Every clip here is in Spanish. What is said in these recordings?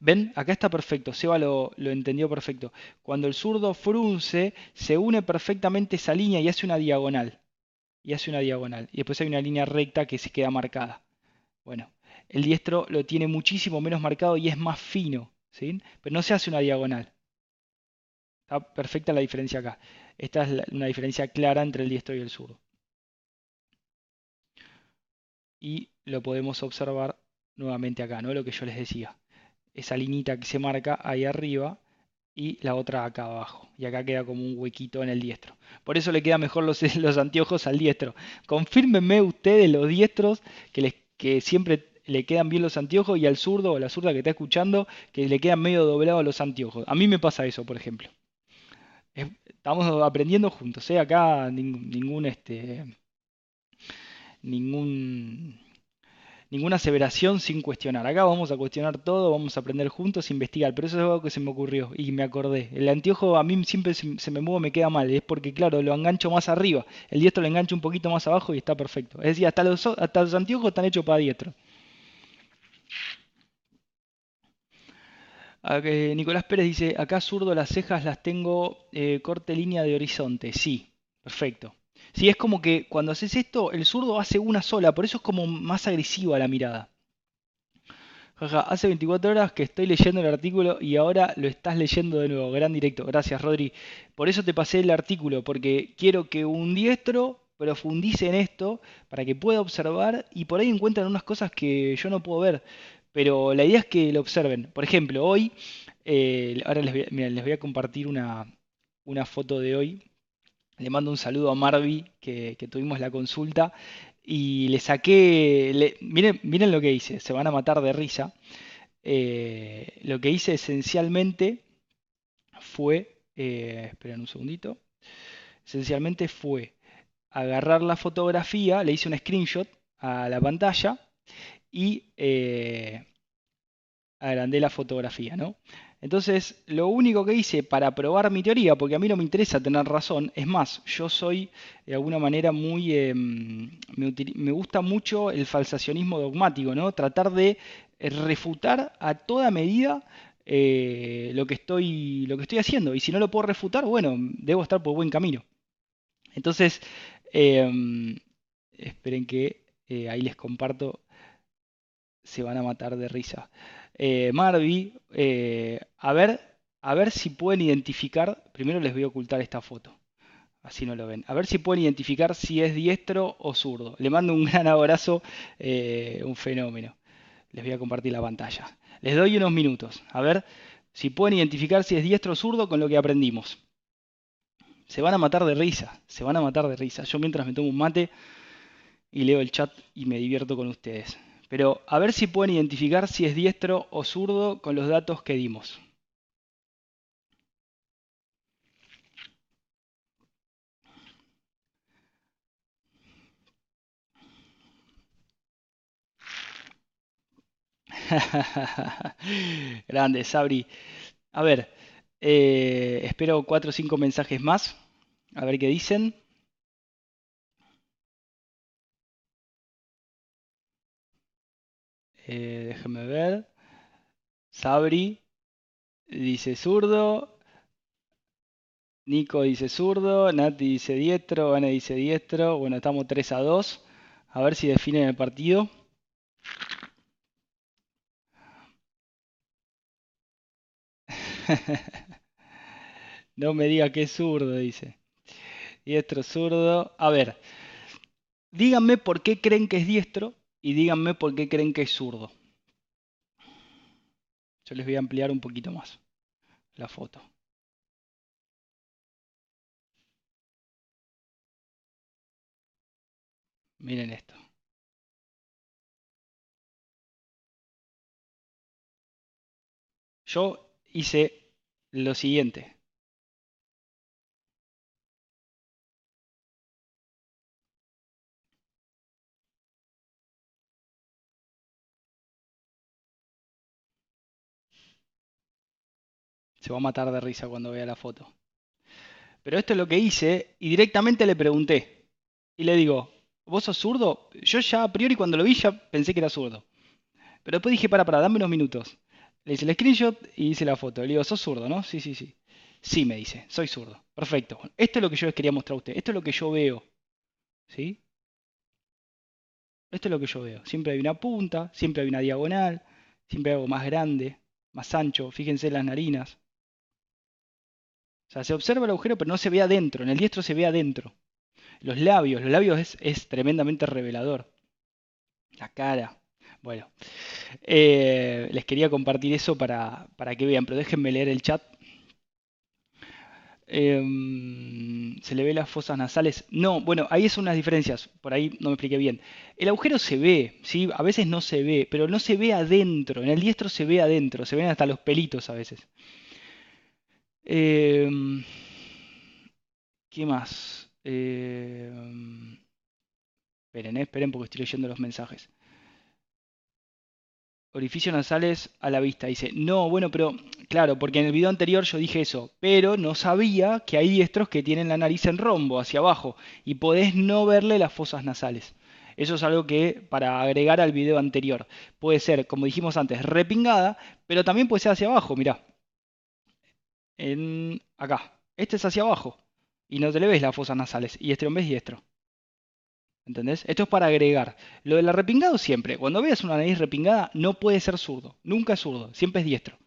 ¿Ven? Acá está perfecto. Seba lo, lo entendió perfecto. Cuando el zurdo frunce, se une perfectamente esa línea y hace una diagonal. Y hace una diagonal. Y después hay una línea recta que se queda marcada. Bueno, el diestro lo tiene muchísimo menos marcado y es más fino. ¿sí? Pero no se hace una diagonal. Está perfecta la diferencia acá. Esta es una diferencia clara entre el diestro y el zurdo. Y lo podemos observar nuevamente acá, ¿no? Lo que yo les decía. Esa linita que se marca ahí arriba y la otra acá abajo. Y acá queda como un huequito en el diestro. Por eso le quedan mejor los, los anteojos al diestro. Confírmenme ustedes los diestros que, les, que siempre le quedan bien los anteojos y al zurdo o la zurda que está escuchando que le quedan medio doblados los anteojos. A mí me pasa eso, por ejemplo. Estamos aprendiendo juntos, ¿eh? Acá ningún, este, ningún, ninguna aseveración sin cuestionar. Acá vamos a cuestionar todo, vamos a aprender juntos, investigar. Pero eso es algo que se me ocurrió y me acordé. El anteojo a mí siempre se, me mueve, me queda mal. Es porque, claro, lo engancho más arriba. El diestro lo engancho un poquito más abajo y está perfecto. Es decir, hasta los, hasta anteojos están hechos para diestro. Nicolás Pérez dice, acá zurdo las cejas las tengo eh, corte línea de horizonte. Sí, perfecto. Sí, es como que cuando haces esto, el zurdo hace una sola, por eso es como más agresiva la mirada. Jaja, hace 24 horas que estoy leyendo el artículo y ahora lo estás leyendo de nuevo. Gran directo. Gracias, Rodri. Por eso te pasé el artículo, porque quiero que un diestro profundice en esto para que pueda observar y por ahí encuentran unas cosas que yo no puedo ver. Pero la idea es que lo observen. Por ejemplo, hoy, eh, ahora les voy, a compartir una, foto de hoy. Le mando un saludo a Marvi, que, tuvimos la consulta. Y le saqué, miren, miren lo que hice, se van a matar de risa. Eh, lo que hice esencialmente fue, eh, esperen un segundito, esencialmente fue agarrar la fotografía, le hice un screenshot a la pantalla y eh, agrandé la fotografía, ¿no? Entonces, lo único que hice para probar mi teoría, porque a mí no me interesa tener razón, es más, yo soy de alguna manera muy... Em, me, gusta mucho el falsacionismo dogmático, ¿no? Tratar de refutar a toda medida eh, lo, que estoy, lo que estoy haciendo. Y si no lo puedo refutar, bueno, debo estar por buen camino. Entonces, em, esperen que eh, ahí les comparto se van a matar de risa. Eh, Marvi, eh, a, ver, a ver si pueden identificar, primero les voy a ocultar esta foto, así no lo ven, a ver si pueden identificar si es diestro o zurdo. Le mando un gran abrazo, eh, un fenómeno. Les voy a compartir la pantalla. Les doy unos minutos, a ver si pueden identificar si es diestro o zurdo con lo que aprendimos. Se van a matar de risa, se van a matar de risa. Yo mientras me tomo un mate y leo el chat y me divierto con ustedes. Pero a ver si pueden identificar si es diestro o zurdo con los datos que dimos. Grande, Sabri. A ver, eh, espero cuatro o cinco mensajes más. A ver qué dicen. Eh, ver. Sabri dice zurdo. Nico dice zurdo. Nati dice diestro. Ana dice diestro. Bueno, estamos 3 a 2. A ver si definen el partido. no me diga que es zurdo, dice. Diestro, zurdo. A ver, díganme por qué creen que es diestro y díganme por qué creen que es zurdo. Yo les voy a ampliar un poquito más la foto. Miren esto. Yo hice lo siguiente. Se va a matar de risa cuando vea la foto. Pero esto es lo que hice y directamente le pregunté. Y le digo, ¿vos sos zurdo? Yo ya a priori cuando lo vi ya pensé que era zurdo. Pero después dije, para, para, dame unos minutos. Le hice el screenshot y hice la foto. Le digo, sos zurdo, ¿no? Sí, sí, sí. Sí, me dice, soy zurdo. Perfecto. Esto es lo que yo les quería mostrar a ustedes. Esto es lo que yo veo. ¿Sí? Esto es lo que yo veo. Siempre hay una punta, siempre hay una diagonal, siempre hay algo más grande, más ancho. Fíjense las narinas. O sea, se observa el agujero, pero no se ve adentro. En el diestro se ve adentro. Los labios, los labios es, tremendamente revelador. La cara. Bueno, eh, les quería compartir eso para, para que vean, pero déjenme leer el chat Em, se le ve las fosas nasales. No, bueno, ahí son unas diferencias, por ahí no me expliqué bien. El agujero se ve, ¿sí? A veces no se ve, pero no se ve adentro. En el diestro se ve adentro, se ven hasta los pelitos a veces. Em, ¿Qué más? Em, esperen, eh, esperen porque estoy leyendo los mensajes orificios nasales a la vista. Dice, no, bueno, pero claro, porque en el video anterior yo dije eso, pero no sabía que hay diestros que tienen la nariz en rombo hacia abajo y podés no verle las fosas nasales. Eso es algo que para agregar al video anterior puede ser, como dijimos antes, repingada, pero también puede ser hacia abajo, mirá. En, acá. Este es hacia abajo y no te le ves las fosas nasales y este hombre es diestro. ¿Entendés? Esto es para agregar. Lo del arrepingado siempre. Cuando veas una nariz repingada, no puede ser zurdo. Nunca es zurdo. Siempre es diestro.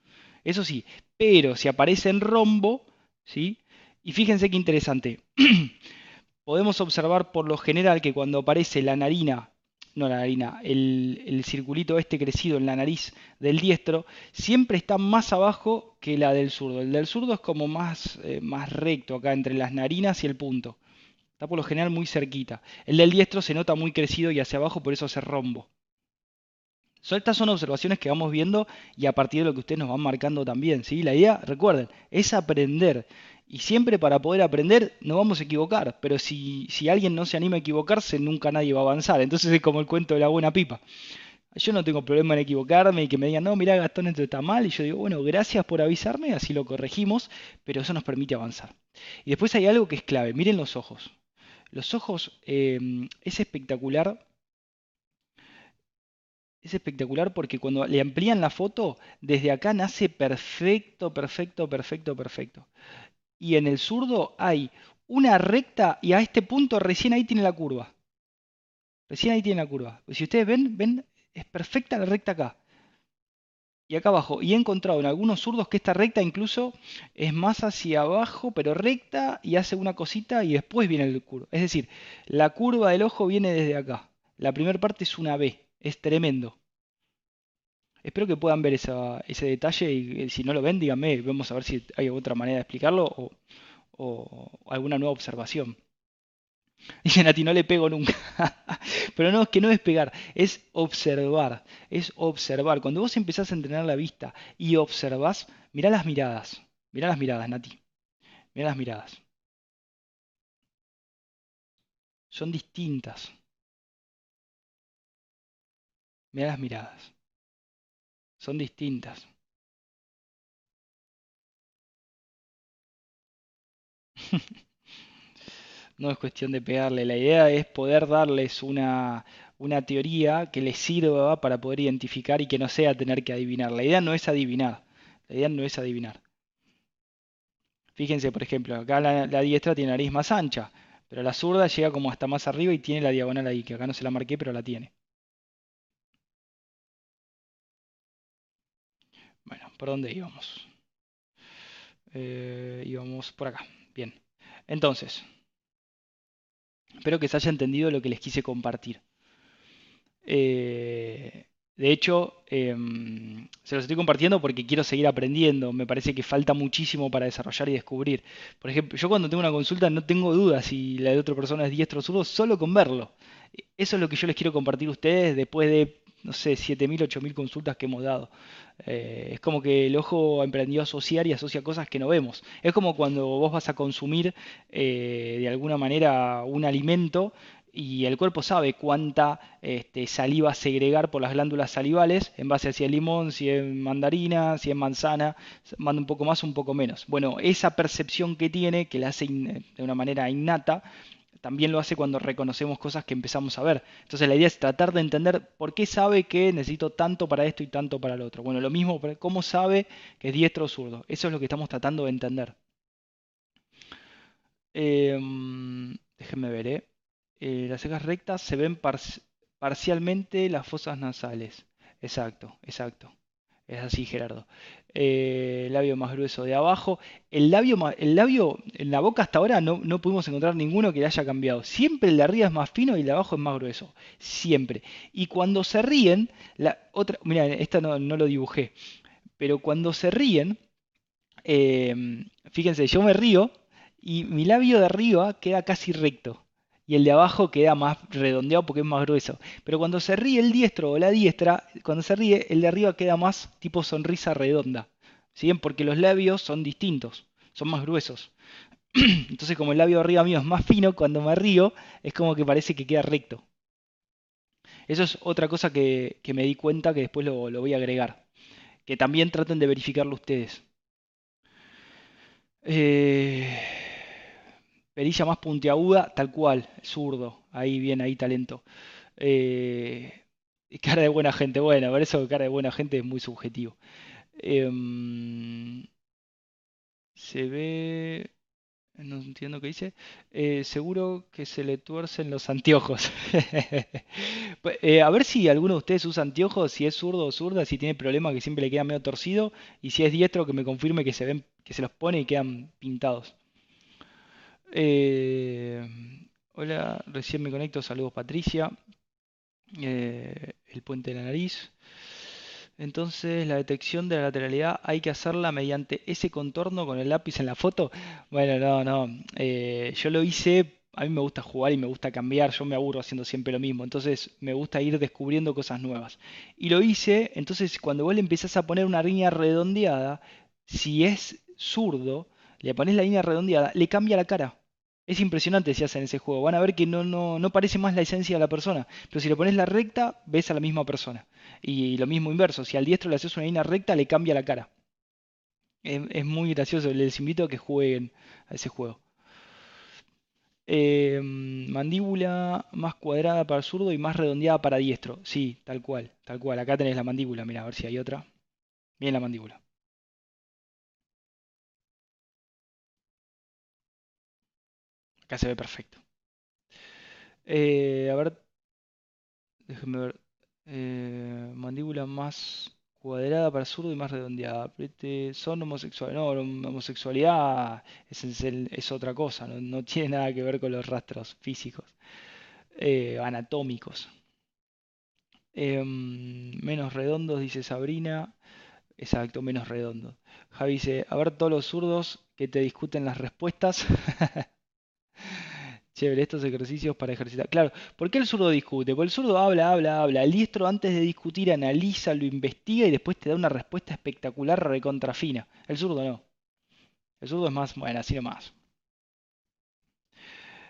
Eso sí. Pero si aparece en rombo, ¿sí? Y fíjense qué interesante. Podemos observar por lo general que cuando aparece la narina, no la narina, el, circulito este crecido en la nariz del diestro, siempre está más abajo que la del zurdo. El del zurdo es como más, eh, más recto acá entre las narinas y el punto. Está por lo general muy cerquita. El del diestro se nota muy crecido y hacia abajo, por eso hace rombo. estas son observaciones que vamos viendo y a partir de lo que ustedes nos van marcando también. ¿sí? La idea, recuerden, es aprender. Y siempre para poder aprender no vamos a equivocar. Pero si, si alguien no se anima a equivocarse, nunca nadie va a avanzar. Entonces es como el cuento de la buena pipa. Yo no tengo problema en equivocarme y que me digan, no, mira, Gastón, esto está mal. Y yo digo, bueno, gracias por avisarme, así lo corregimos, pero eso nos permite avanzar. Y después hay algo que es clave, miren los ojos. Los ojos eh, es espectacular. Es espectacular porque cuando le amplían la foto, desde acá nace perfecto, perfecto, perfecto, perfecto. Y en el zurdo hay una recta y a este punto recién ahí tiene la curva. Recién ahí tiene la curva. Si ustedes ven, ven, es perfecta la recta acá y acá abajo. Y he encontrado en algunos zurdos que esta recta incluso es más hacia abajo, pero recta y hace una cosita y después viene el curvo. Es decir, la curva del ojo viene desde acá. La primera parte es una B. Es tremendo. Espero que puedan ver ese detalle y eh, si no lo ven, díganme. Vamos a ver si hay otra manera de explicarlo o alguna nueva observación. Dice Nati, no le pego nunca. Pero no, es que no es pegar, es observar. Es observar. Cuando vos empezás a entrenar la vista y observás, mirá las miradas. Mirá las miradas, Nati. Mirá las miradas. Son distintas. Mirá las miradas. Son distintas. no es cuestión de pegarle, la idea es poder darles una, una teoría que les sirva para poder identificar y que no sea tener que adivinar. La idea no es adivinar, la idea no es adivinar. Fíjense, por ejemplo, acá la, diestra tiene nariz más ancha, pero la zurda llega como hasta más arriba y tiene la diagonal ahí, que acá no se la marqué, pero la tiene. ¿Por dónde íbamos? Eh, íbamos por acá. Bien. Entonces, Espero que se haya entendido lo que les quise compartir. Eh, de hecho, em, se los estoy compartiendo porque quiero seguir aprendiendo. Me parece que falta muchísimo para desarrollar y descubrir. Por ejemplo, yo cuando tengo una consulta no tengo dudas si la de otra persona es diestro o zurdo, solo con verlo. Eso es lo que yo les quiero compartir a ustedes después de, no sé, 7.000, 8.000 consultas que hemos dado. Eh, es como que el ojo emprendió a asociar y asocia cosas que no vemos. Es como cuando vos vas a consumir eh, de alguna manera un alimento y el cuerpo sabe cuánta este, saliva segregar por las glándulas salivales en base a si es limón, si es mandarina, si es manzana, manda un poco más, un poco menos. Bueno, esa percepción que tiene, que la hace de una manera innata, también lo hace cuando reconocemos cosas que empezamos a ver. Entonces la idea es tratar de entender por qué sabe que necesito tanto para esto y tanto para lo otro. Bueno, lo mismo, cómo sabe que es diestro o zurdo. Eso es lo que estamos tratando de entender. Em, déjenme ver, ¿eh? ¿eh? las cejas rectas se ven parcialmente las fosas nasales. Exacto, exacto. Es así, Gerardo. Eh, labio más grueso de abajo. El labio, el labio en la boca hasta ahora no, no, pudimos encontrar ninguno que le haya cambiado. Siempre el de arriba es más fino y el de abajo es más grueso. Siempre. Y cuando se ríen, la otra, mira, esta no, lo dibujé. Pero cuando se ríen, em, fíjense, yo me río y mi labio de arriba queda casi recto y el de abajo queda más redondeado porque es más grueso. Pero cuando se ríe el diestro o la diestra, cuando se ríe, el de arriba queda más tipo sonrisa redonda. ¿Sí? Porque los labios son distintos, son más gruesos. Entonces, como el labio arriba mío es más fino, cuando me río es como que parece que queda recto. Eso es otra cosa que, me di cuenta que después lo, lo voy a agregar. Que también traten de verificarlo ustedes. Eh, perilla más puntiaguda, tal cual, zurdo, ahí bien, ahí talento. Eh, cara de buena gente, bueno, por eso cara de buena gente es muy subjetivo. Em, se ve, no entiendo qué dice, eh, seguro que se le tuercen los anteojos. Pues, eh, a ver si alguno de ustedes usa anteojos, si es zurdo o zurda, si tiene problema que siempre le queda medio torcido, y si es diestro que me confirme que se ven, que se los pone y quedan pintados. Eh, hola, recién me conecto. Saludos, Patricia. Eh, el puente de la nariz. Entonces, la detección de la lateralidad hay que hacerla mediante ese contorno con el lápiz en la foto. Bueno, no, no. Eh, yo lo hice. A mí me gusta jugar y me gusta cambiar. Yo me aburro haciendo siempre lo mismo. Entonces, me gusta ir descubriendo cosas nuevas. Y lo hice. Entonces, cuando vos le empezás a poner una línea redondeada, si es zurdo, le pones la línea redondeada, le cambia la cara. Es impresionante si hacen ese juego. Van a ver que no, no, no parece más la esencia de la persona. Pero si le pones la recta, ves a la misma persona. Y lo mismo inverso. Si al diestro le haces una línea recta, le cambia la cara. Es, muy gracioso. Les invito a que jueguen a ese juego. Em, mandíbula más cuadrada para zurdo y más redondeada para diestro. Sí, tal cual, tal cual. Acá tenés la mandíbula. Mira, a ver si hay otra. Bien la mandíbula. Acá se ve perfecto. Eh, a ver, déjenme ver. Eh, mandíbula más cuadrada para zurdo y más redondeada. Son homosexuales. No, homosexualidad es, otra cosa. No, tiene nada que ver con los rastros físicos, eh, anatómicos. Em, menos redondos, dice Sabrina. Exacto, menos redondos. Javi dice, a ver todos los zurdos que te discuten las respuestas. Chévere, estos ejercicios para ejercitar. Claro, ¿por qué el zurdo discute? Porque el zurdo habla, habla, habla. El diestro antes de discutir analiza, lo investiga y después te da una respuesta espectacular, recontrafina. El zurdo no. El zurdo es más, bueno, así nomás.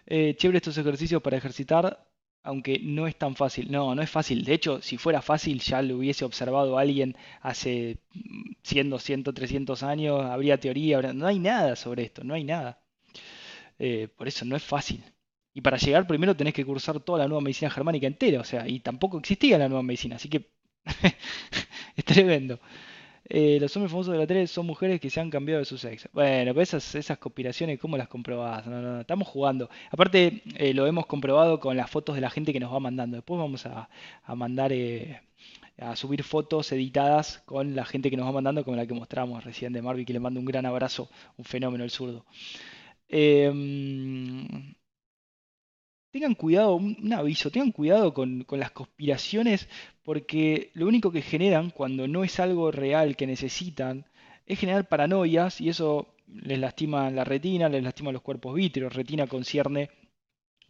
Eh, chévere estos ejercicios para ejercitar, aunque no es tan fácil. No, no es fácil. De hecho, si fuera fácil, ya lo hubiese observado alguien hace 100, 200, 300 años, habría teoría. No hay nada sobre esto, no hay nada. Eh, por eso no es fácil. Y para llegar primero tenés que cursar toda la nueva medicina germánica entera, o sea, y tampoco existía la nueva medicina, así que es tremendo. Eh, los hombres famosos de la tele son mujeres que se han cambiado de su sexo. Bueno, pues esas, esas conspiraciones, ¿cómo las comprobás? No, no, estamos jugando. Aparte, eh, lo hemos comprobado con las fotos de la gente que nos va mandando. Después vamos a, mandar, a subir fotos editadas con la gente que nos va mandando, como la que mostramos recién de Marvin, que le mando un gran abrazo, un fenómeno el zurdo. Em, tengan cuidado, un, aviso, tengan cuidado con, las conspiraciones porque lo único que generan cuando no es algo real que necesitan es generar paranoias y eso les lastima la retina, les lastima los cuerpos vítreos. Retina concierne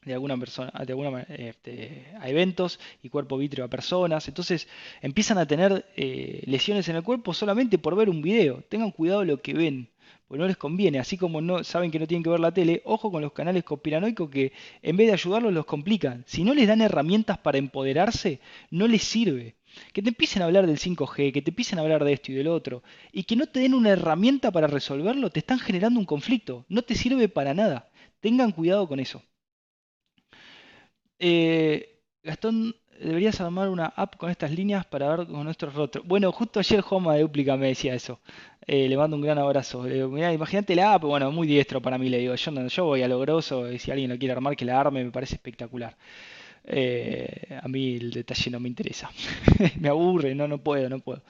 de alguna persona, de alguna, este, a eventos y cuerpo vítreo a personas. Entonces empiezan a tener eh, lesiones en el cuerpo solamente por ver un video. Tengan cuidado lo que ven pues no les conviene, así como no saben que no tienen que ver la tele, ojo con los canales conspiranoicos que en vez de ayudarlos los complican. Si no les dan herramientas para empoderarse, no les sirve. Que te empiecen a hablar del 5G, que te empiecen a hablar de esto y del otro, y que no te den una herramienta para resolverlo, te están generando un conflicto. No te sirve para nada. Tengan cuidado con eso. Eh, Gastón, deberías armar una app con estas líneas para ver con nuestros rostros. Bueno, justo ayer Joma de Duplica me decía eso. Eh, le mando un gran abrazo. Digo, "Mirá, imagínate la app, bueno, muy diestro para mí, le digo. Yo, no, yo voy a lo grosso, y si alguien lo quiere armar, que la arme, me parece espectacular. Eh, a mí el detalle no me interesa. me aburre, no, no puedo, no puedo.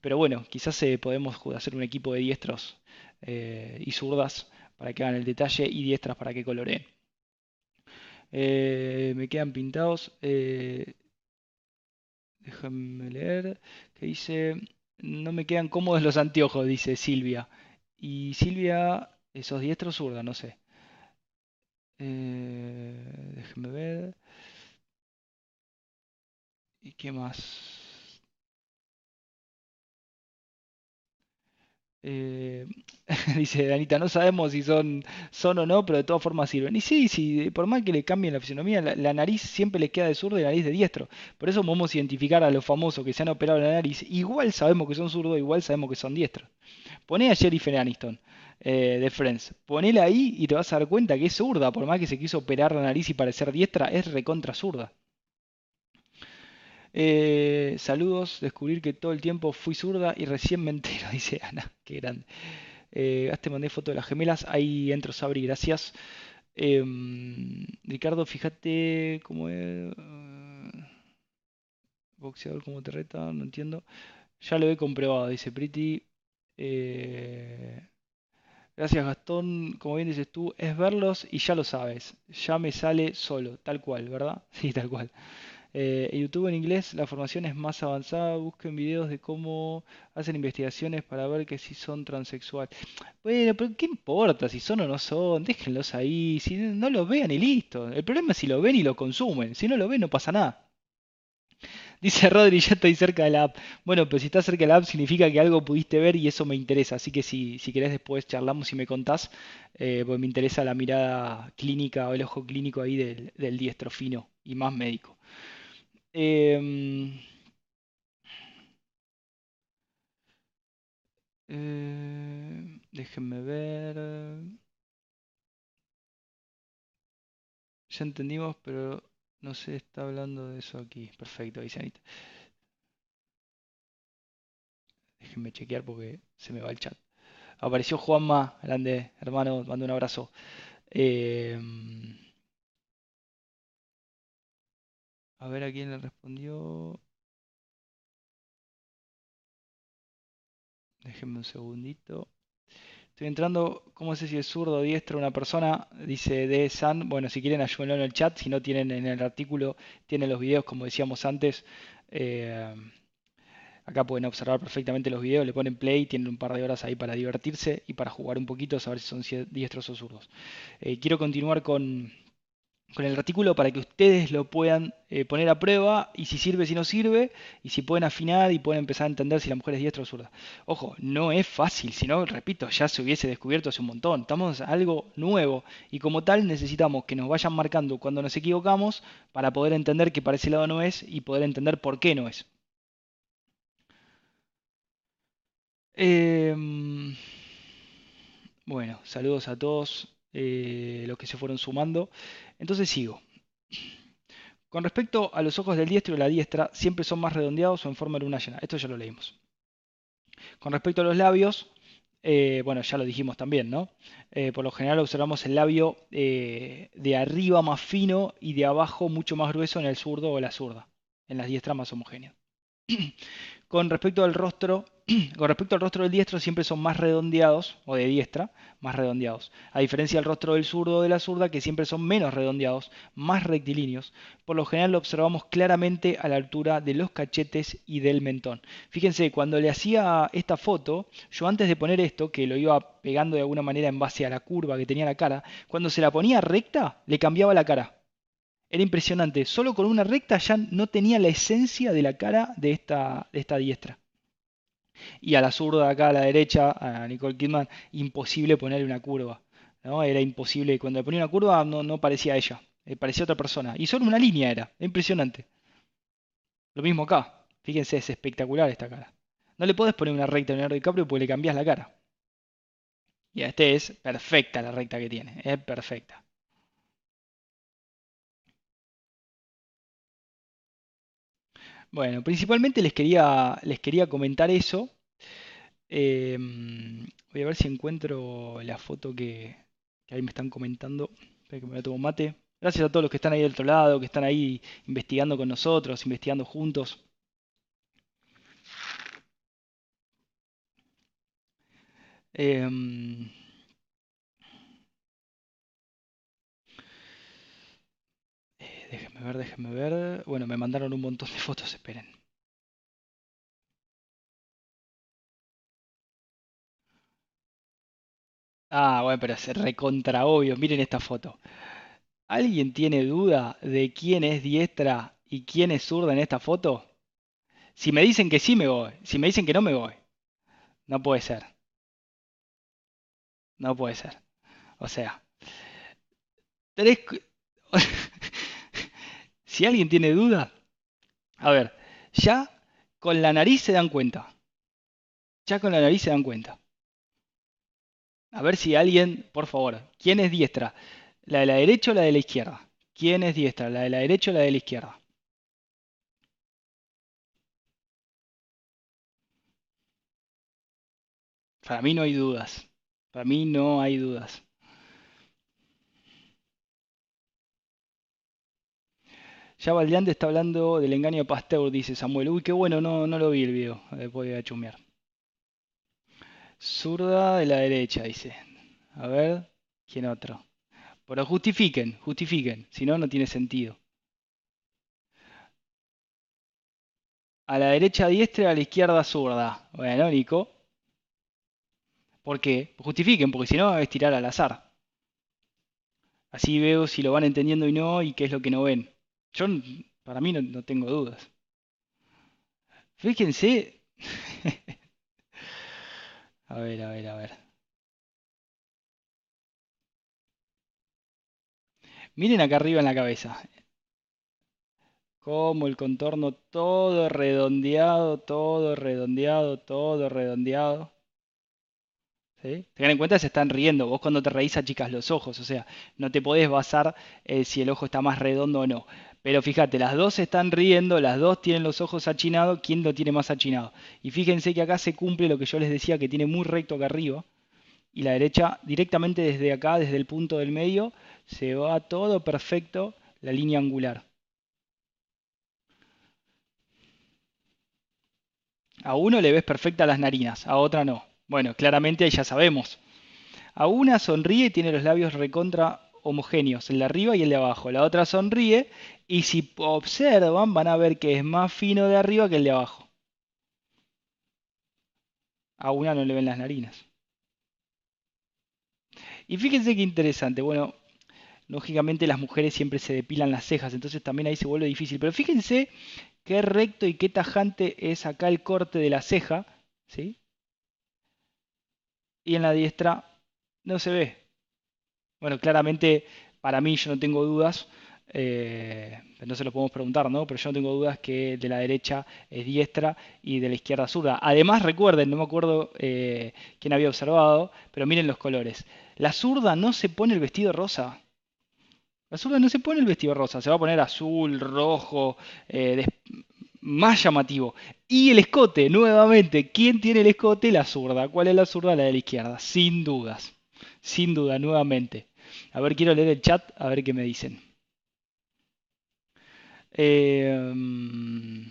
Pero bueno, quizás eh, podemos hacer un equipo de diestros eh, y zurdas para que hagan el detalle y diestras para que coloreen. Eh, me quedan pintados. eh, déjame leer. Que dice, no me quedan cómodos los anteojos, dice Silvia. Y Silvia, esos diestros zurda, no sé. Eh, ver. ¿Y qué más? Eh, dice Danita, no sabemos si son, son o no, pero de todas formas sirven. Y sí, sí, por más que le cambien la fisionomía, la, nariz siempre les queda de zurdo y la nariz de diestro. Por eso podemos identificar a los famosos que se han operado la nariz. Igual sabemos que son zurdos, igual sabemos que son diestros. Poné a Jennifer Aniston eh, de Friends. Ponela ahí y te vas a dar cuenta que es zurda, por más que se quiso operar la nariz y parecer diestra, es recontra zurda. Eh, saludos, descubrir que todo el tiempo fui zurda y recién me entero, dice Ana, qué grande. Eh, te mandé foto de las gemelas, ahí entro Sabri, gracias. Em, Ricardo, fíjate cómo es... eh, boxeador como te reta, no entiendo. Ya lo he comprobado, dice Pretty. Eh, gracias Gastón, como bien dices tú, es verlos y ya lo sabes. Ya me sale solo, tal cual, ¿verdad? Sí, tal cual. Eh, YouTube en inglés la formación es más avanzada. Busquen videos de cómo hacen investigaciones para ver que si son transexuales. Bueno, pero ¿qué importa si son o no son? Déjenlos ahí. Si no los vean y listo. El problema es si lo ven y lo consumen. Si no lo ven no pasa nada. Dice Rodri, ya estoy cerca de la app. Bueno, pero si estás cerca de la app significa que algo pudiste ver y eso me interesa. Así que si, si querés después charlamos y me contás, eh, pues me interesa la mirada clínica o el ojo clínico ahí del diestro fino y más médico. Eh, déjenme ver. Ya entendimos, pero no se está hablando de eso aquí. Perfecto, dice Anita. Déjenme chequear porque se me va el chat. Apareció Juanma, grande hermano, mando un abrazo. Em, a ver a quién le respondió. Déjenme un segundito. Estoy entrando, ¿cómo sé si es zurdo o diestro una persona? Dice de San. Bueno, si quieren ayúdenlo en el chat, si no tienen en el artículo, tienen los videos, como decíamos antes. Eh, acá pueden observar perfectamente los videos, le ponen play, tienen un par de horas ahí para divertirse y para jugar un poquito, saber si son diestros o zurdos. Eh, quiero continuar con, con el artículo para que ustedes lo puedan eh, poner a prueba y si sirve, si no sirve, y si pueden afinar y pueden empezar a entender si la mujer es diestra o zurda. Ojo, no es fácil, si no, repito, ya se hubiese descubierto hace un montón. Estamos algo nuevo y como tal necesitamos que nos vayan marcando cuando nos equivocamos para poder entender que para ese lado no es y poder entender por qué no es. Em, bueno, saludos a todos eh, los que se fueron sumando. Entonces sigo. Con respecto a los ojos del diestro y la diestra, siempre son más redondeados o en forma de luna llena. Esto ya lo leímos. Con respecto a los labios, eh, bueno, ya lo dijimos también, ¿no? Eh, por lo general observamos el labio eh, de arriba más fino y de abajo mucho más grueso en el zurdo o la zurda. En las diestras más homogéneas. Con respecto al rostro, con respecto al rostro del diestro siempre son más redondeados, o de diestra, más redondeados. A diferencia del rostro del zurdo o de la zurda, que siempre son menos redondeados, más rectilíneos. Por lo general lo observamos claramente a la altura de los cachetes y del mentón. Fíjense, cuando le hacía esta foto, yo antes de poner esto, que lo iba pegando de alguna manera en base a la curva que tenía la cara, cuando se la ponía recta, le cambiaba la cara. Era impresionante. Solo con una recta ya no tenía la esencia de la cara de esta, de esta diestra. Y a la zurda acá a la derecha, a Nicole Kidman, imposible ponerle una curva. ¿no? Era imposible. Cuando le ponía una curva no, no parecía ella. eh, parecía otra persona. Y solo una línea era. Impresionante. Lo mismo acá. Fíjense, es espectacular esta cara. No le podés poner una recta a Leonardo DiCaprio porque le cambias la cara. Y este es perfecta la recta que tiene. Es perfecta. Bueno, principalmente les quería, les quería comentar eso. Em, voy a ver si encuentro la foto que, ahí me están comentando. Espera que me la tomo mate. Gracias a todos los que están ahí del otro lado, que están ahí investigando con nosotros, investigando juntos. Em, déjenme ver, déjenme ver. Bueno, me mandaron un montón de fotos, esperen. Ah, bueno, pero es recontra obvio. Miren esta foto. ¿Alguien tiene duda de quién es diestra y quién es zurda en esta foto? Si me dicen que sí, me voy. Si me dicen que no, me voy. No puede ser. No puede ser. O sea, tres... si alguien tiene duda, a ver, ya con la nariz se dan cuenta. Ya con la nariz se dan cuenta. A ver si alguien, por favor, ¿quién es diestra? ¿La de la derecha o la de la izquierda? ¿Quién es diestra? ¿La de la derecha o la de la izquierda? Para mí no hay dudas. Para mí no hay dudas. Ya Valdeante está hablando del engaño de Pasteur, dice Samuel. Uy, qué bueno, no, no lo vi el video. Después voy a chumear. Zurda de la derecha, dice. A ver, ¿quién otro? Pero justifiquen, justifiquen. Si no, no tiene sentido. A la derecha diestra, a la izquierda zurda. Bueno, Nico. ¿Por qué? Justifiquen, porque si no es tirar al azar. Así veo si lo van entendiendo y no, y qué es lo que no ven. Yo, para mí, no, tengo dudas. Fíjense. a ver, a ver, a ver. Miren acá arriba en la cabeza. Como el contorno todo redondeado, todo redondeado, todo redondeado. Tengan en cuenta se están riendo. Vos cuando te reís achicas los ojos, o sea, no te podés basar eh, si el ojo está más redondo o no. Pero fíjate, las dos están riendo, las dos tienen los ojos achinados, ¿quién lo tiene más achinado? Y fíjense que acá se cumple lo que yo les decía, que tiene muy recto acá arriba. Y la derecha, directamente desde acá, desde el punto del medio, se va todo perfecto la línea angular. A uno le ves perfecta las narinas, a otra no. Bueno, claramente ya sabemos. A una sonríe y tiene los labios recontra homogéneos, el de arriba y el de abajo. La otra sonríe y si observan van a ver que es más fino de arriba que el de abajo. A una no le ven las narinas. Y fíjense qué interesante. Bueno, lógicamente las mujeres siempre se depilan las cejas, entonces también ahí se vuelve difícil. Pero fíjense qué recto y qué tajante es acá el corte de la ceja, ¿sí? y en la diestra no se ve. Bueno, claramente para mí yo no tengo dudas, eh, no se lo podemos preguntar, ¿no? Pero yo no tengo dudas que de la derecha es diestra y de la izquierda zurda. Además, recuerden, no me acuerdo eh, quién había observado, pero miren los colores. La zurda no se pone el vestido rosa. La zurda no se pone el vestido rosa, se va a poner azul, rojo, eh, más llamativo. Y el escote, nuevamente, ¿quién tiene el escote? La zurda. ¿Cuál es la zurda? La de la izquierda, sin dudas. Sin duda, nuevamente. A ver, quiero leer el chat, a ver qué me dicen. Em,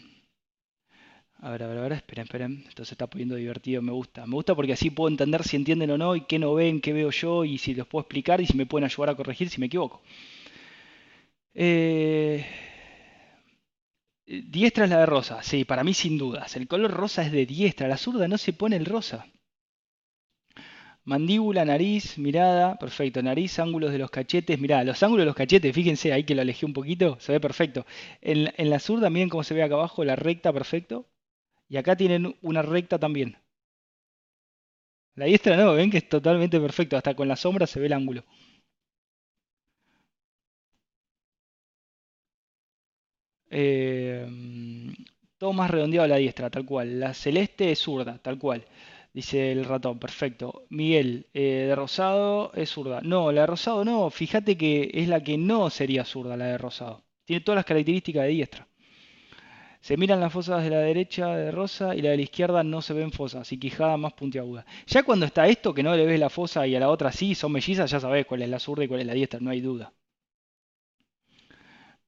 a ver, a ver, a ver, esperen, esperen. Esto se está poniendo divertido, me gusta. Me gusta porque así puedo entender si entienden o no y qué no ven, qué veo yo y si los puedo explicar y si me pueden ayudar a corregir si me equivoco. Eh... Diestra es la de rosa, sí, para mí sin dudas. El color rosa es de diestra, la zurda no se pone el rosa. Mandíbula, nariz, mirada, perfecto. Nariz, ángulos de los cachetes, mirá, los ángulos de los cachetes, fíjense ahí que lo alejé un poquito, se ve perfecto. En, la zurda, miren cómo se ve acá abajo, la recta, perfecto. Y acá tienen una recta también. La diestra no, ven que es totalmente perfecto, hasta con la sombra se ve el ángulo. Eh, todo más redondeado a la diestra, tal cual. La celeste es zurda, tal cual. Dice el ratón, perfecto. Miguel, eh, de rosado es zurda. No, la de rosado no. Fíjate que es la que no sería zurda, la de rosado. Tiene todas las características de diestra. Se miran las fosas de la derecha de Rosa y la de la izquierda no se ven fosas y quijada más puntiaguda. Ya cuando está esto, que no le ves la fosa y a la otra sí, son mellizas, ya sabes cuál es la zurda y cuál es la diestra, no hay duda.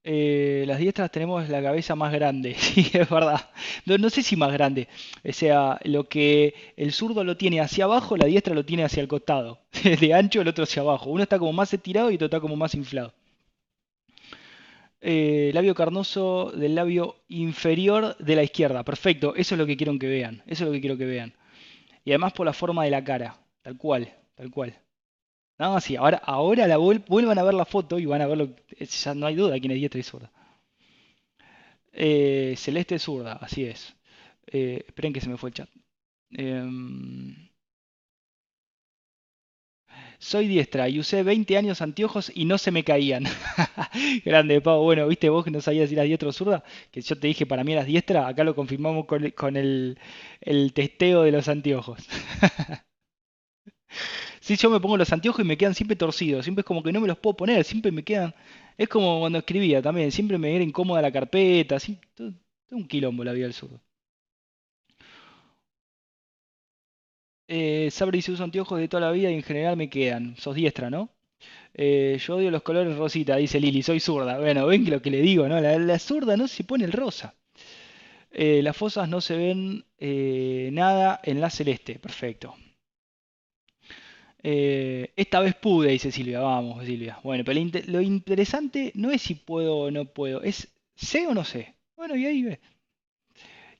Eh, las diestras tenemos la cabeza más grande, sí, es verdad. No, sé si más grande. O sea, lo que el zurdo lo tiene hacia abajo, la diestra lo tiene hacia el costado. De ancho, el otro hacia abajo. Uno está como más estirado y otro está como más inflado. Eh, labio carnoso del labio inferior de la izquierda. Perfecto, eso es lo que quiero que vean. Eso es lo que quiero que vean. Y además por la forma de la cara. Tal cual, tal cual. No, sí, ahora, ahora la vuelvan a ver la foto y van a verlo. Ya no hay duda quién es diestra y zurda. Eh, celeste zurda, así es. Eh, esperen que se me fue el chat. Em, soy diestra y usé 20 años anteojos y no se me caían. Grande, Pau. Bueno, viste vos que no sabías si eras diestra o zurda, que yo te dije para mí eras diestra, acá lo confirmamos con, con el, el testeo de los anteojos. Sí, yo me pongo los anteojos y me quedan siempre torcidos, siempre es como que no me los puedo poner, siempre me quedan... Es como cuando escribía también, siempre me era incómoda la carpeta, así, todo, un quilombo la vida del zurdo. Eh, Sabri se usa anteojos de toda la vida y en general me quedan. Sos diestra, ¿no? Eh, yo odio los colores rosita, dice Lili, soy zurda. Bueno, ven que lo que le digo, ¿no? La, zurda no se pone el rosa. Eh, las fosas no se ven eh, nada en la celeste. Perfecto. Eh, esta vez pude, dice Silvia. Vamos, Silvia. Bueno, pero lo interesante no es si puedo o no puedo, es sé o no sé. Bueno, y ahí ve.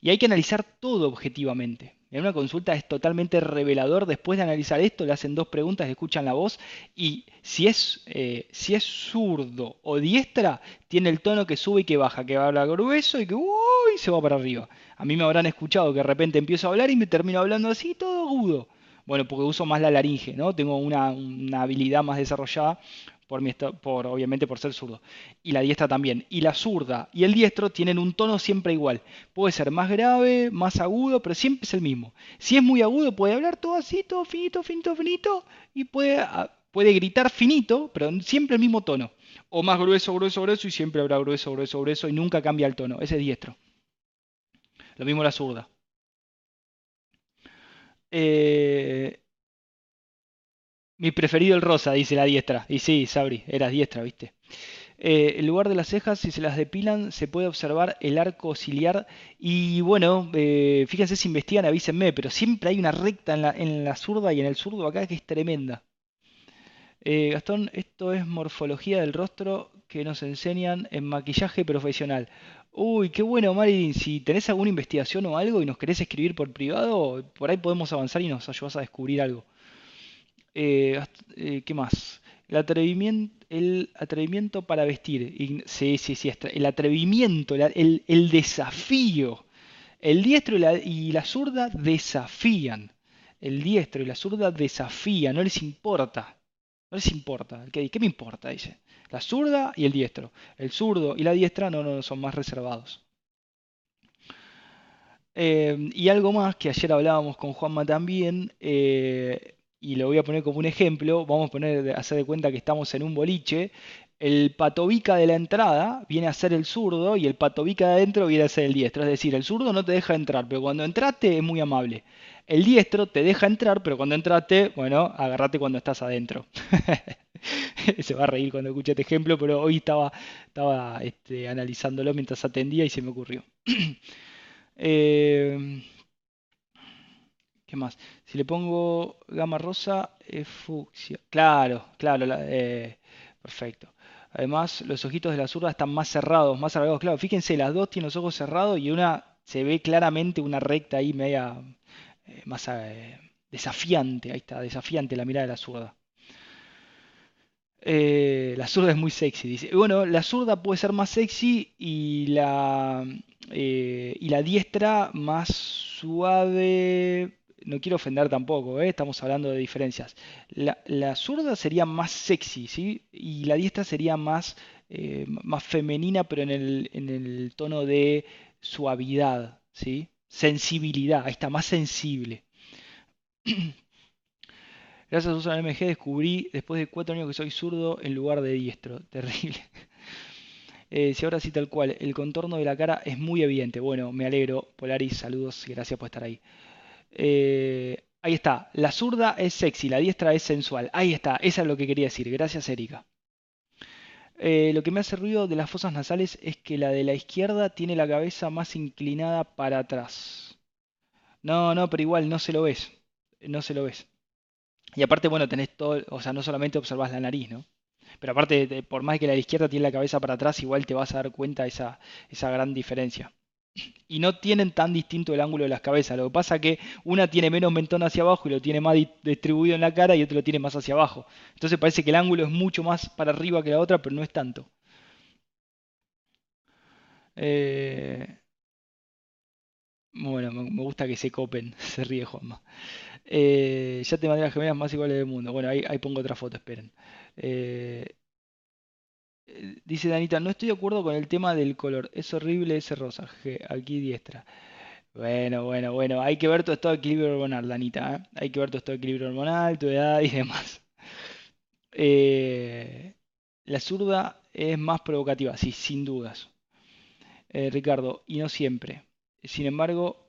Y hay que analizar todo objetivamente. En una consulta es totalmente revelador. Después de analizar esto, le hacen dos preguntas, escuchan la voz y si es, eh, si es zurdo o diestra, tiene el tono que sube y que baja, que habla grueso y que uy, se va para arriba. A mí me habrán escuchado que de repente empiezo a hablar y me termino hablando así, todo agudo. Bueno, porque uso más la laringe, ¿no? Tengo una, habilidad más desarrollada por, mi, por, obviamente por ser zurdo. Y la diestra también. Y la zurda y el diestro tienen un tono siempre igual. Puede ser más grave, más agudo, pero siempre es el mismo. Si es muy agudo, puede hablar todo así, todo finito, finito, finito, y puede, ah, puede gritar finito, pero siempre el mismo tono. O más grueso, grueso, grueso, y siempre habrá grueso, grueso, grueso, y nunca cambia el tono. Ese es diestro. Lo mismo la zurda. Eh, mi preferido el rosa, dice la diestra. Y sí, Sabri, eras diestra, ¿viste? Eh, en lugar de las cejas, si se las depilan, se puede observar el arco ciliar. Y bueno, eh, fíjense si investigan, avísenme, pero siempre hay una recta en la, en la zurda y en el zurdo acá que es tremenda. Gastón, esto es morfología del rostro que nos enseñan en maquillaje profesional. Uy, qué bueno, Marilyn. Si tenés alguna investigación o algo y nos querés escribir por privado, por ahí podemos avanzar y nos ayudas a descubrir algo. Eh, eh, ¿Qué más? El atrevimiento, el atrevimiento para vestir. sí, sí, sí. El atrevimiento, el, desafío. El diestro y la, y la zurda desafían. El diestro y la zurda desafían. No les importa. No les importa. ¿Qué, me importa? Dice. La zurda y el diestro. El zurdo y la diestra no, no son más reservados. Eh, y algo más que ayer hablábamos con Juanma también, eh, y lo voy a poner como un ejemplo, vamos a poner, hacer de cuenta que estamos en un boliche, el patobica de la entrada viene a ser el zurdo y el patobica de adentro viene a ser el diestro. Es decir, el zurdo no te deja entrar, pero cuando entraste es muy amable. El diestro te deja entrar, pero cuando entraste, bueno, agarrate cuando estás adentro. se va a reír cuando escuche este ejemplo, pero hoy estaba, estaba este, analizándolo mientras atendía y se me ocurrió. Eh, ¿Qué más? Si le pongo gama rosa, es fucsia. Claro, claro, eh, perfecto. Además, los ojitos de la zurda están más cerrados, más cerrados. Claro, fíjense, las dos tienen los ojos cerrados y una se ve claramente una recta ahí media eh, más desafiante. Ahí está, desafiante la mirada de la zurda. Eh, la zurda es muy sexy, dice. Bueno, la zurda puede ser más sexy y la, eh, y la diestra más suave. No quiero ofender tampoco, ¿eh? estamos hablando de diferencias. La, la, zurda sería más sexy, ¿sí? Y la diestra sería más, más femenina, pero en el, en el tono de suavidad, ¿sí? Sensibilidad, ahí está, más sensible. Gracias a Susana MG descubrí después de cuatro años que soy zurdo en lugar de diestro. Terrible. Eh, si ahora sí tal cual, el contorno de la cara es muy evidente. Bueno, me alegro. Polaris, saludos y gracias por estar ahí. Eh, ahí está. La zurda es sexy, la diestra es sensual. Ahí está. Eso es lo que quería decir. Gracias, Erika. Eh, lo que me hace ruido de las fosas nasales es que la de la izquierda tiene la cabeza más inclinada para atrás. No, no, pero igual no se lo ves. No se lo ves. Y aparte, bueno, tenés todo, o sea, no solamente observas la nariz, ¿no? Pero aparte, por más que la de la izquierda tiene la cabeza para atrás, igual te vas a dar cuenta esa, esa gran diferencia. Y no tienen tan distinto el ángulo de las cabezas. Lo que pasa es que una tiene menos mentón hacia abajo y lo tiene más distribuido en la cara y otra lo tiene más hacia abajo. Entonces parece que el ángulo es mucho más para arriba que la otra, pero no es tanto. Eh, bueno, me gusta que se copen, se ríe Juanma. Eh, ya te mandé las gemelas más iguales del mundo. Bueno, ahí, pongo otra foto, esperen. Eh, dice Danita, no estoy de acuerdo con el tema del color. Es horrible ese rosa. aquí diestra. Bueno, bueno, bueno. Hay que ver tu estado de equilibrio hormonal, Danita. ¿eh? Hay que ver tu estado de equilibrio hormonal, tu edad y demás. la zurda es más provocativa, sí, sin dudas. Ricardo, y no siempre. Sin embargo,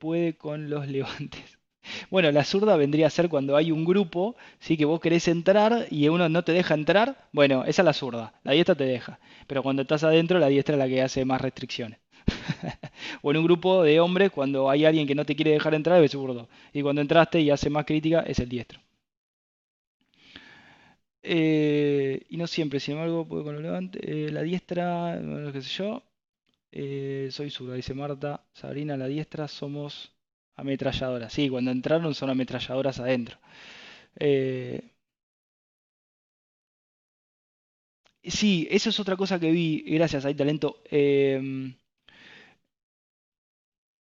puede con los levantes. Bueno, la zurda vendría a ser cuando hay un grupo, sí, que vos querés entrar y uno no te deja entrar. Bueno, esa es la zurda. La diestra te deja. Pero cuando estás adentro, la diestra es la que hace más restricciones. o en un grupo de hombres, cuando hay alguien que no te quiere dejar entrar, es zurdo. Y cuando entraste y hace más crítica, es el diestro. Eh, y no siempre, sin embargo, puedo con lo levante. Eh, la diestra, bueno, qué sé yo. Eh, soy zurda, dice Marta. Sabrina, la diestra somos Ametralladoras. Sí, cuando entraron son ametralladoras adentro. Eh, sí, eso es otra cosa que vi. Gracias, hay talento. Em,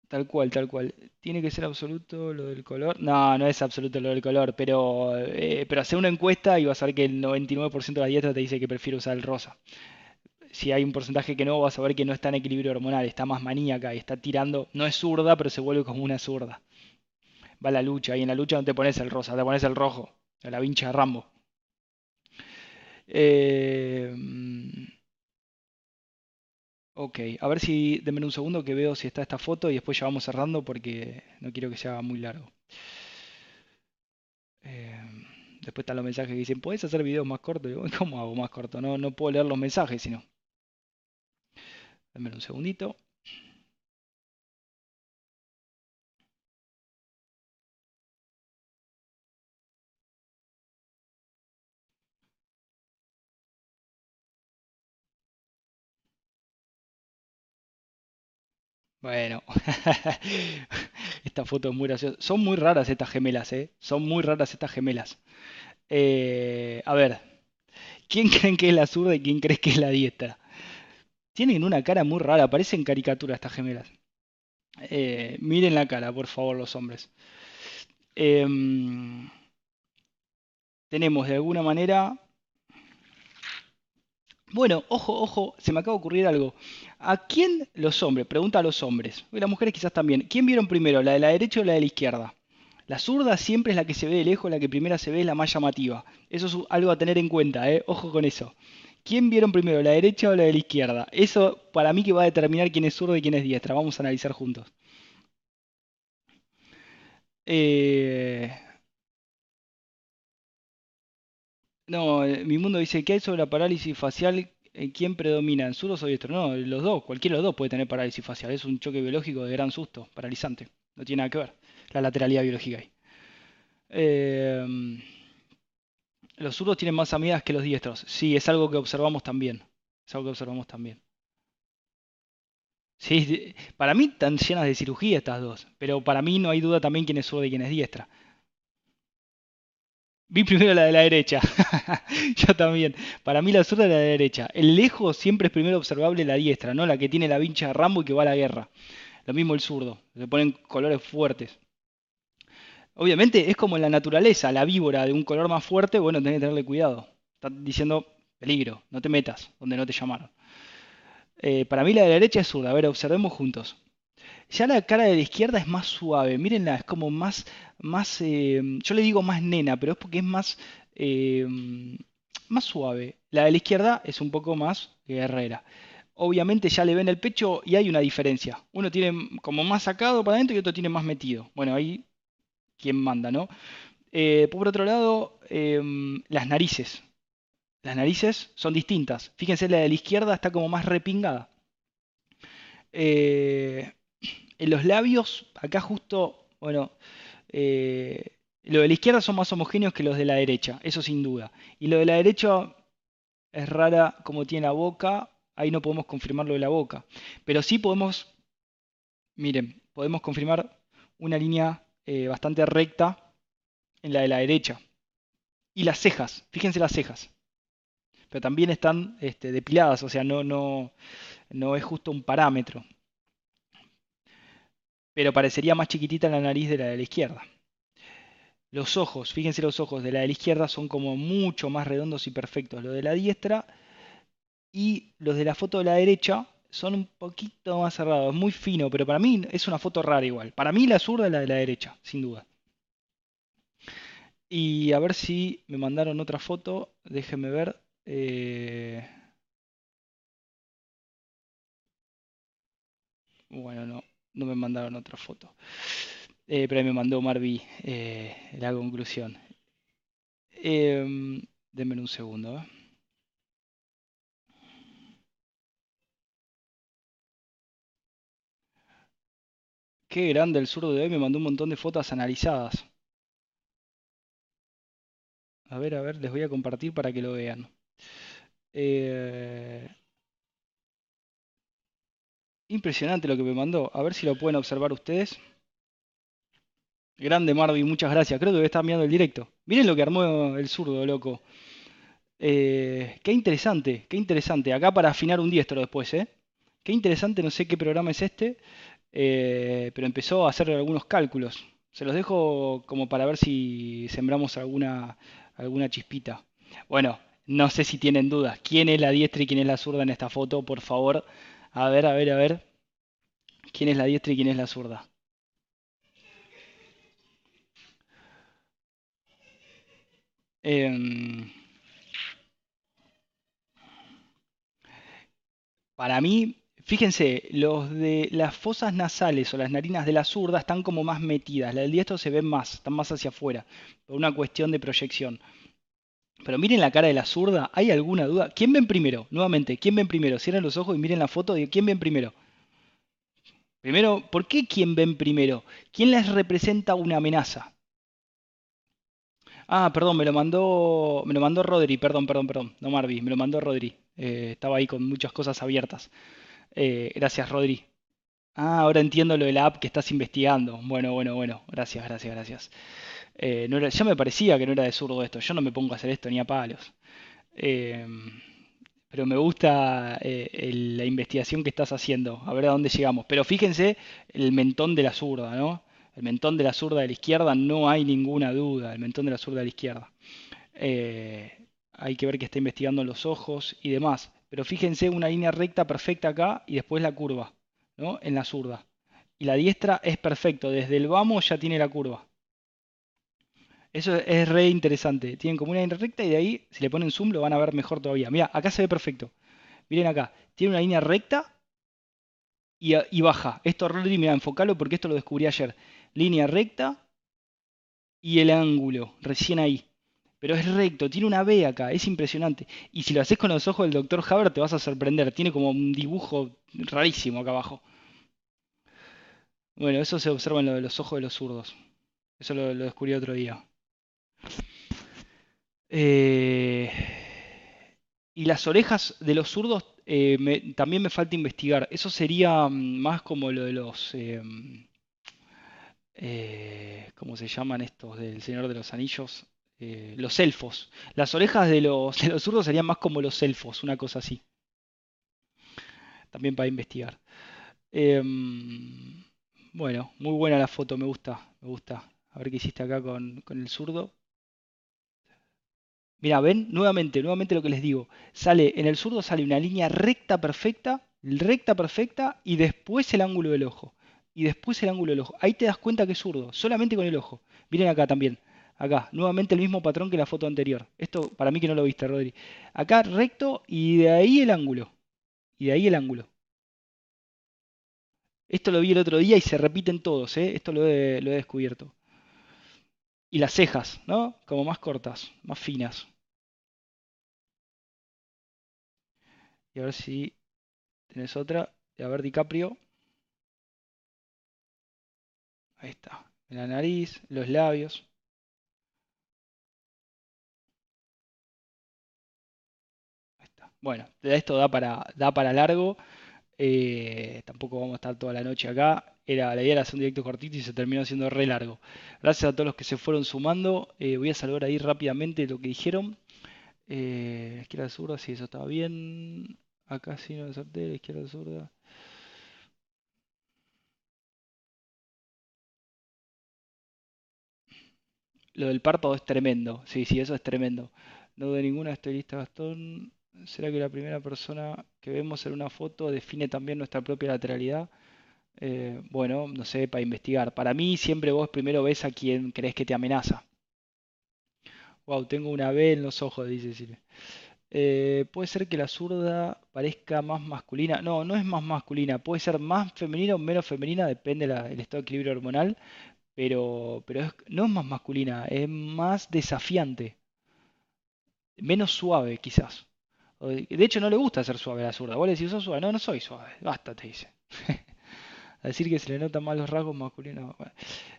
tal cual, tal cual. ¿Tiene que ser absoluto lo del color? No, no es absoluto lo del color, pero, eh, pero hace una encuesta y vas a ver que el 99% de la dieta te dice que prefiere usar el rosa si hay un porcentaje que no, vas a ver que no está en equilibrio hormonal, está más maníaca y está tirando, no es zurda, pero se vuelve como una zurda. Va a la lucha y en la lucha no te pones el rosa, te pones el rojo, la vincha de Rambo. Eh, ok, a ver si, denme un segundo que veo si está esta foto y después ya vamos cerrando porque no quiero que sea muy largo. Eh, después están los mensajes que dicen, ¿puedes hacer videos más cortos? ¿Cómo hago más corto? No, no puedo leer los mensajes, sino. Dame un segundito. Bueno, esta foto es muy graciosa. Son muy raras estas gemelas, ¿eh? Son muy raras estas gemelas. Eh, a ver, ¿quién creen que es la zurda y quién cree que es la diestra? Tienen una cara muy rara, parecen caricaturas estas gemelas. Eh, miren la cara, por favor, los hombres. Em, tenemos de alguna manera... Bueno, ojo, ojo, se me acaba de ocurrir algo. ¿A quién los hombres? Pregunta a los hombres. Y las mujeres quizás también. ¿Quién vieron primero, la de la derecha o la de la izquierda? La zurda siempre es la que se ve de lejos, la que primera se ve es la más llamativa. Eso es algo a tener en cuenta, ¿eh? Ojo con eso. ¿Quién vieron primero, la derecha o la de la izquierda? Eso para mí que va a determinar quién es zurdo y quién es diestra. Vamos a analizar juntos. Eh, no, eh, mi mundo dice, ¿qué hay sobre la parálisis facial? ¿Quién predomina? ¿En zurdos o diestro? No, los dos, cualquiera de los dos puede tener parálisis facial. Es un choque biológico de gran susto, paralizante. No tiene nada que ver la lateralidad biológica ahí. Eh, los zurdos tienen más amigas que los diestros. Sí, es algo que observamos también. Es algo que observamos también. Sí, para mí están llenas de cirugía estas dos, pero para mí no hay duda también quién es zurda y quién es diestra. Vi primero la de la derecha. Yo también. Para mí la zurda es la de la derecha. El lejos siempre es primero observable la diestra, ¿no? La que tiene la vincha de Rambo y que va a la guerra. Lo mismo el zurdo. Se ponen colores fuertes. Obviamente es como en la naturaleza, la víbora de un color más fuerte, bueno, tenés que tenerle cuidado. Está diciendo peligro, no te metas donde no te llamaron. Eh, para mí la de la derecha es zurda, a ver, observemos juntos. Ya la cara de la izquierda es más suave, mírenla, es como más, más, eh, yo le digo más nena, pero es porque es más, eh, más suave. La de la izquierda es un poco más guerrera. Obviamente ya le ven el pecho y hay una diferencia. Uno tiene como más sacado para adentro y otro tiene más metido. Bueno, ahí quien manda, ¿no? Eh, por otro lado, em, las narices. Las narices son distintas. Fíjense, la de la izquierda está como más repingada. Eh, en los labios, acá justo, bueno, eh, lo de la izquierda son más homogéneos que los de la derecha, eso sin duda. Y lo de la derecha es rara como tiene la boca, ahí no podemos confirmar lo de la boca. Pero sí podemos, miren, podemos confirmar una línea eh, bastante recta en la de la derecha. Y las cejas, fíjense las cejas. Pero también están este, depiladas, o sea, no, no, no es justo un parámetro. Pero parecería más chiquitita la nariz de la de la izquierda. Los ojos, fíjense los ojos de la de la izquierda son como mucho más redondos y perfectos. Los de la diestra y los de la foto de la derecha son un poquito más cerrados, muy fino, pero para mí es una foto rara igual. Para mí la zurda es la de la derecha, sin duda. Y a ver si me mandaron otra foto, déjenme ver. Eh, bueno, no, no me mandaron otra foto. Eh, pero me mandó Marvi eh, la conclusión. Eh, denme un segundo. Qué grande el zurdo de hoy, me mandó un montón de fotos analizadas. A ver, a ver, les voy a compartir para que lo vean. Eh, impresionante lo que me mandó. A ver si lo pueden observar ustedes. Grande Marvin, muchas gracias. Creo que estar mirando el directo. Miren lo que armó el zurdo, loco. Eh, qué interesante, qué interesante. Acá para afinar un diestro después, ¿eh? Qué interesante, no sé qué programa es este, eh, pero empezó a hacer algunos cálculos. Se los dejo como para ver si sembramos alguna, alguna chispita. Bueno, no sé si tienen dudas. ¿Quién es la diestra y quién es la zurda en esta foto? Por favor, a ver, a ver, a ver. ¿Quién es la diestra y quién es la zurda? Em, para mí, fíjense, los de las fosas nasales o las narinas de la zurda están como más metidas. La del diestro se ven más, están más hacia afuera, por una cuestión de proyección. Pero miren la cara de la zurda, ¿hay alguna duda? ¿Quién ven primero? Nuevamente, ¿quién ven primero? Cierren los ojos y miren la foto de quién ven primero. Primero, ¿por qué quién ven primero? ¿Quién les representa una amenaza? Ah, perdón, me lo mandó, me lo mandó Rodri, perdón, perdón, perdón, no Marvi, me lo mandó Rodri. Eh, estaba ahí con muchas cosas abiertas. Eh, gracias, Rodri. Ah, ahora entiendo lo de la app que estás investigando. Bueno, bueno, bueno, gracias, gracias, gracias. Eh, ya me parecía que no era de zurdo esto, yo no me pongo a hacer esto ni a palos. pero me gusta la investigación que estás haciendo, a ver a dónde llegamos. Pero fíjense el mentón de la zurda, ¿no? El mentón de la zurda de la izquierda no hay ninguna duda, el mentón de la zurda de la izquierda. Eh, hay que ver que está investigando los ojos y demás. Pero fíjense una línea recta perfecta acá y después la curva, ¿no? En la zurda. Y la diestra es perfecto, desde el vamos ya tiene la curva. Eso es re interesante. Tienen como una línea recta y de ahí, si le ponen zoom, lo van a ver mejor todavía. Mira, acá se ve perfecto. Miren acá. Tiene una línea recta y, y baja. Esto, Rodri, mira, enfocalo porque esto lo descubrí ayer línea recta y el ángulo, recién ahí. Pero es recto, tiene una B acá, es impresionante. Y si lo haces con los ojos del Dr. Haber te vas a sorprender, tiene como un dibujo rarísimo acá abajo. Bueno, eso se observa en lo de los ojos de los zurdos. Eso lo, descubrí otro día. Eh, y las orejas de los zurdos eh, también me falta investigar. Eso sería mm, más como lo de los... Eh, eh, ¿cómo se llaman estos del Señor de los Anillos? Eh, los elfos. Las orejas de los, de los zurdos serían más como los elfos, una cosa así. También para investigar. Em, bueno, muy buena la foto, me gusta, me gusta. A ver qué hiciste acá con, con el zurdo. Mira, ven, nuevamente, nuevamente lo que les digo. Sale, en el zurdo sale una línea recta perfecta, recta perfecta, y después el ángulo del ojo y después el ángulo del ojo. Ahí te das cuenta que es zurdo, solamente con el ojo. Miren acá también. Acá, nuevamente el mismo patrón que la foto anterior. Esto para mí que no lo viste, Rodri. Acá recto y de ahí el ángulo. Y de ahí el ángulo. Esto lo vi el otro día y se repiten todos, ¿eh? Esto lo he, descubierto. Y las cejas, ¿no? Como más cortas, más finas. Y a ver si tenés otra. A ver, DiCaprio. Ahí está. La nariz, los labios. Bueno, esto da para, da para largo. Eh, tampoco vamos a estar toda la noche acá. Era, la idea era hacer un directo cortito y se terminó haciendo re largo. Gracias a todos los que se fueron sumando. Eh, voy a saludar ahí rápidamente lo que dijeron. Eh, izquierda zurda, sí, eso estaba bien. Acá sí no la izquierda zurda. Lo del párpado es tremendo. Sí, sí, eso es tremendo. No de ninguna estilista Gastón. ¿Será que la primera persona que vemos en una foto define también nuestra propia lateralidad? Eh, bueno, no sé, para investigar. Para mí siempre vos primero ves a quien crees que te amenaza. Wow, tengo una B en los ojos, dice Silvia. Eh, puede ser que la zurda parezca más masculina. No, no es más masculina. Puede ser más femenina o menos femenina, depende del estado de equilibrio hormonal. Pero, pero no es más masculina, es más desafiante. Menos suave, quizás. De hecho, no le gusta ser suave a la zurda. Vos le decís, sos suave. No, no soy suave. Basta, te dice. a decir que se le notan más los rasgos masculinos.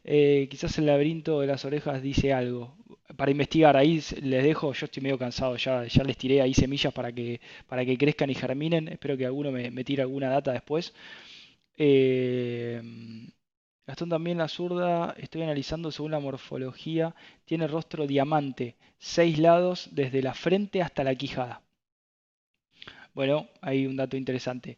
Eh, quizás el laberinto de las orejas dice algo. Para investigar, ahí les dejo, yo estoy medio cansado, ya, ya les tiré ahí semillas para que, para que crezcan y germinen. Espero que alguno me, tire alguna data después. Eh, Gastón también la zurda, estoy analizando según la morfología, tiene rostro diamante, seis lados desde la frente hasta la quijada. Bueno, hay un dato interesante.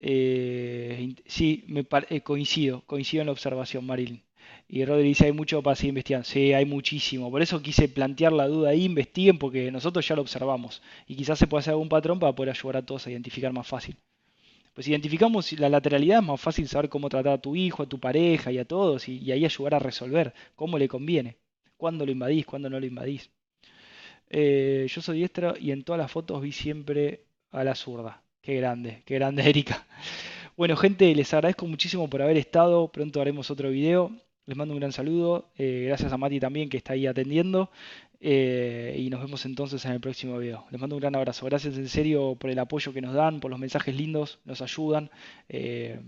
Eh, sí, me eh, coincido, coincido en la observación, Marilyn. Y Rodri dice, hay mucho para seguir investigando. Sí, hay muchísimo. Por eso quise plantear la duda ahí, investiguen, porque nosotros ya lo observamos. Y quizás se pueda hacer algún patrón para poder ayudar a todos a identificar más fácil. Pues si identificamos la lateralidad es más fácil saber cómo tratar a tu hijo, a tu pareja y a todos, y, ahí ayudar a resolver cómo le conviene, cuándo lo invadís, cuándo no lo invadís. Eh, yo soy diestra y en todas las fotos vi siempre a la zurda. Qué grande, qué grande Erika. Bueno, gente, les agradezco muchísimo por haber estado. Pronto haremos otro video. Les mando un gran saludo. Eh, gracias a Mati también que está ahí atendiendo. Eh, y nos vemos entonces en el próximo video. Les mando un gran abrazo. Gracias en serio por el apoyo que nos dan, por los mensajes lindos, nos ayudan. Eh,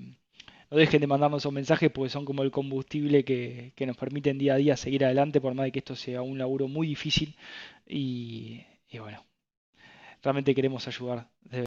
no dejen de mandarnos esos mensajes porque son como el combustible que, nos permiten día a día seguir adelante, por más de que esto sea un laburo muy difícil. Y, y bueno, realmente queremos ayudar.